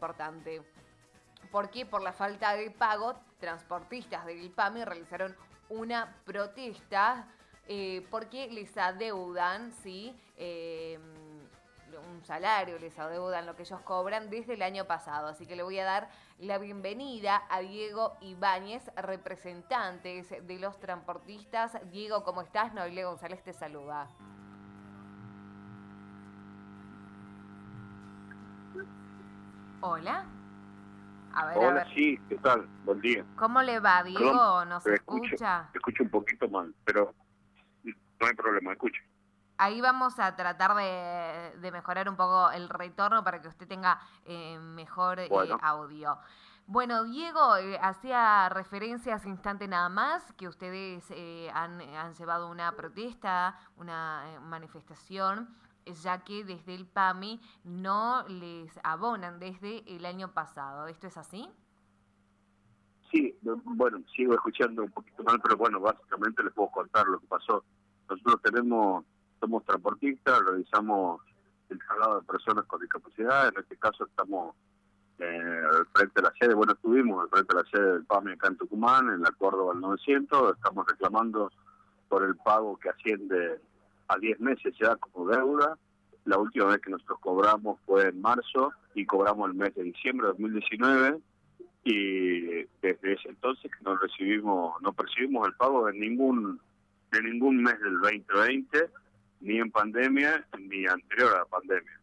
importante. Porque por la falta de pago, transportistas del PAMI realizaron una protesta eh, porque les adeudan, ¿sí? Eh, un salario, les adeudan lo que ellos cobran desde el año pasado. Así que le voy a dar la bienvenida a Diego Ibáñez, representante de los transportistas. Diego, ¿cómo estás? Noelia González te saluda. Hola. A ver, Hola, sí, ¿qué tal? Buen día. ¿Cómo le va, Diego? ¿Nos escucha? Escucho, escucho un poquito mal, pero no hay problema, escucho. Ahí vamos a tratar de, mejorar un poco el retorno para que usted tenga eh, mejor eh, audio. Bueno, Diego, eh, hacía referencia hace instante nada más que ustedes han, han, llevado una protesta, una manifestación ya que desde el PAMI no les abonan desde el año pasado. ¿Esto es así? Sí, bueno, sigo escuchando un poquito mal, pero bueno, básicamente les puedo contar lo que pasó. Nosotros tenemos, somos transportistas, realizamos el traslado de personas con discapacidad, en este caso estamos eh, frente de la sede, bueno, estuvimos al frente de la sede del PAMI acá en Tucumán, en la Córdoba al 900, estamos reclamando por el pago que asciende a 10 meses ya como deuda. La última vez que nosotros cobramos fue en marzo y cobramos el mes de diciembre de 2019 y desde ese entonces no recibimos, no percibimos el pago de ningún de ningún mes del 2020, ni en pandemia ni anterior a la pandemia.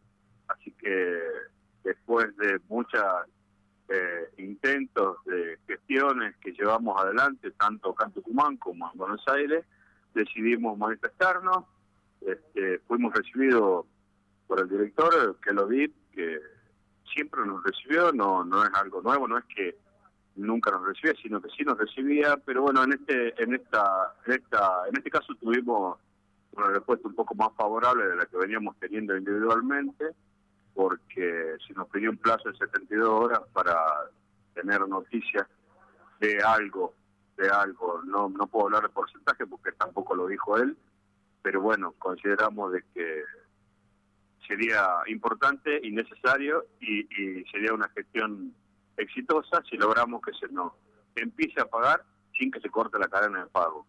Así que después de muchos eh, intentos de gestiones que llevamos adelante, tanto acá en Tucumán como en Buenos Aires, decidimos manifestarnos este, fuimos recibidos por el director, que lo vi, que siempre nos recibió, no, no es algo nuevo, no es que nunca nos recibía, sino que sí nos recibía, pero bueno, en este, en esta, en esta, en este caso tuvimos una respuesta un poco más favorable de la que veníamos teniendo individualmente, porque se nos pidió un plazo de 72 horas para tener noticias de algo, de algo, no, no puedo hablar de porcentaje porque tampoco lo dijo él, pero bueno, consideramos de que sería importante y necesario y, sería una gestión exitosa si logramos que se nos empiece a pagar sin que se corte la cadena de pago.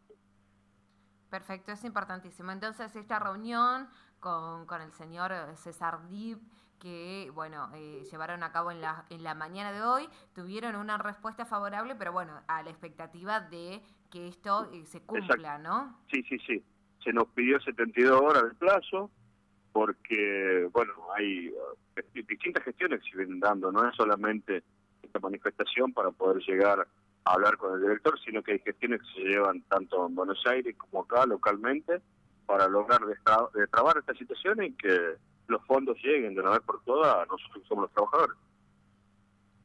Perfecto, es importantísimo. Entonces, esta reunión con, con el señor César Dib, que, bueno, eh, llevaron a cabo en la, en la mañana de hoy, tuvieron una respuesta favorable, pero bueno, a la expectativa de que esto eh, se cumpla, ¿no? Sí, sí, sí se nos pidió 72 horas de plazo porque, bueno, hay eh, distintas gestiones que se vienen dando, no es solamente esta manifestación para poder llegar a hablar con el director, sino que hay gestiones que se llevan tanto en Buenos Aires como acá localmente para lograr destrabar esta situación y que los fondos lleguen de una vez por todas a nosotros que somos los trabajadores.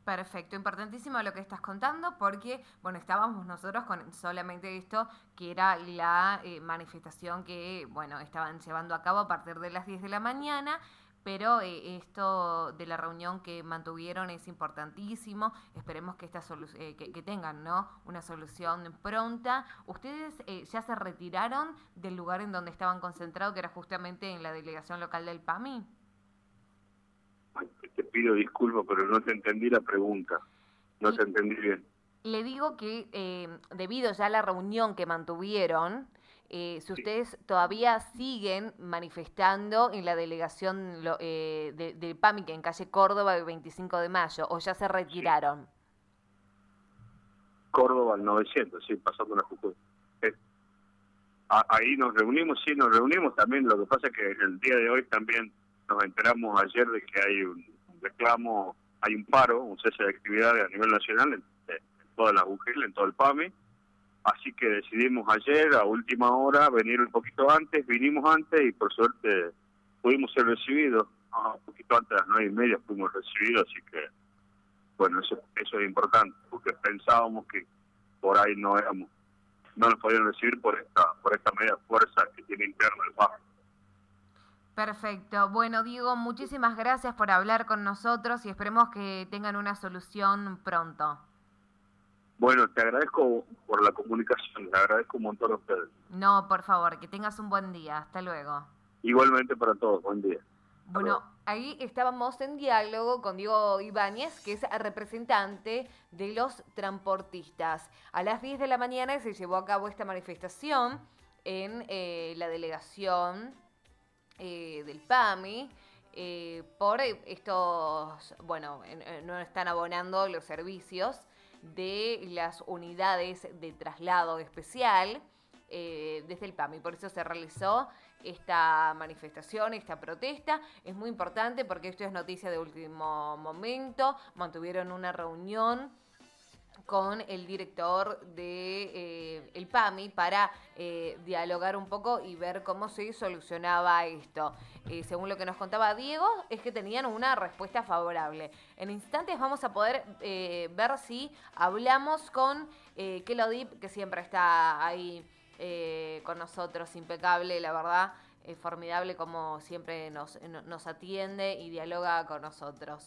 Perfecto, importantísimo lo que estás contando porque, bueno, estábamos nosotros con solamente esto, que era la eh, manifestación que, bueno, estaban llevando a cabo a partir de las 10 de la mañana, pero eh, esto de la reunión que mantuvieron es importantísimo, esperemos que, esta eh, que, tengan, ¿no?, una solución pronta. ¿Ustedes ya se retiraron del lugar en donde estaban concentrados, que era justamente en la delegación local del PAMI? Pido disculpas, pero no te entendí la pregunta. No te entendí bien. Le digo que eh, debido ya a la reunión que mantuvieron, eh, si ustedes todavía siguen manifestando en la delegación eh, de, del PAMI, en calle Córdoba, el 25 de mayo, o ya se retiraron. Córdoba al 900, sí, pasando la Jujuy. ahí nos reunimos, sí, nos reunimos también. Lo que pasa es que el día de hoy también nos enteramos ayer de que hay un reclamo, hay un paro, un cese de actividades a nivel nacional en, todas las UGL, en todo el PAMI. Así que decidimos ayer, a última hora, venir un poquito antes, vinimos antes y por suerte pudimos ser recibidos. un poquito antes de las nueve y media fuimos recibidos, así que, bueno, eso, eso es importante, porque pensábamos que por ahí no éramos, no nos podían recibir por esta, por esta media fuerza que tiene interna el PAMI. Perfecto. Bueno, Diego, muchísimas gracias por hablar con nosotros y esperemos que tengan una solución pronto. Bueno, te agradezco por la comunicación, te agradezco un montón a ustedes. No, por favor, que tengas un buen día. Hasta luego. Igualmente para todos, buen día. bueno. Ahí estábamos en diálogo con Diego Ibáñez, que es representante de los transportistas. A las 10 de la mañana se llevó a cabo esta manifestación en eh, la delegación eh, del PAMI. Eh, por estos, bueno, no están abonando los servicios de las unidades de traslado especial desde el PAMI. Por eso se realizó esta manifestación, esta protesta. Es muy importante porque esto es noticia de último momento. Mantuvieron una reunión con el director de eh, el PAMI para eh, dialogar un poco y ver cómo se solucionaba esto. Eh, según lo que nos contaba Diego, es que tenían una respuesta favorable. En instantes vamos a poder ver si hablamos con Kelodip, que siempre está ahí con nosotros, impecable, la verdad. formidable como siempre nos atiende y dialoga con nosotros.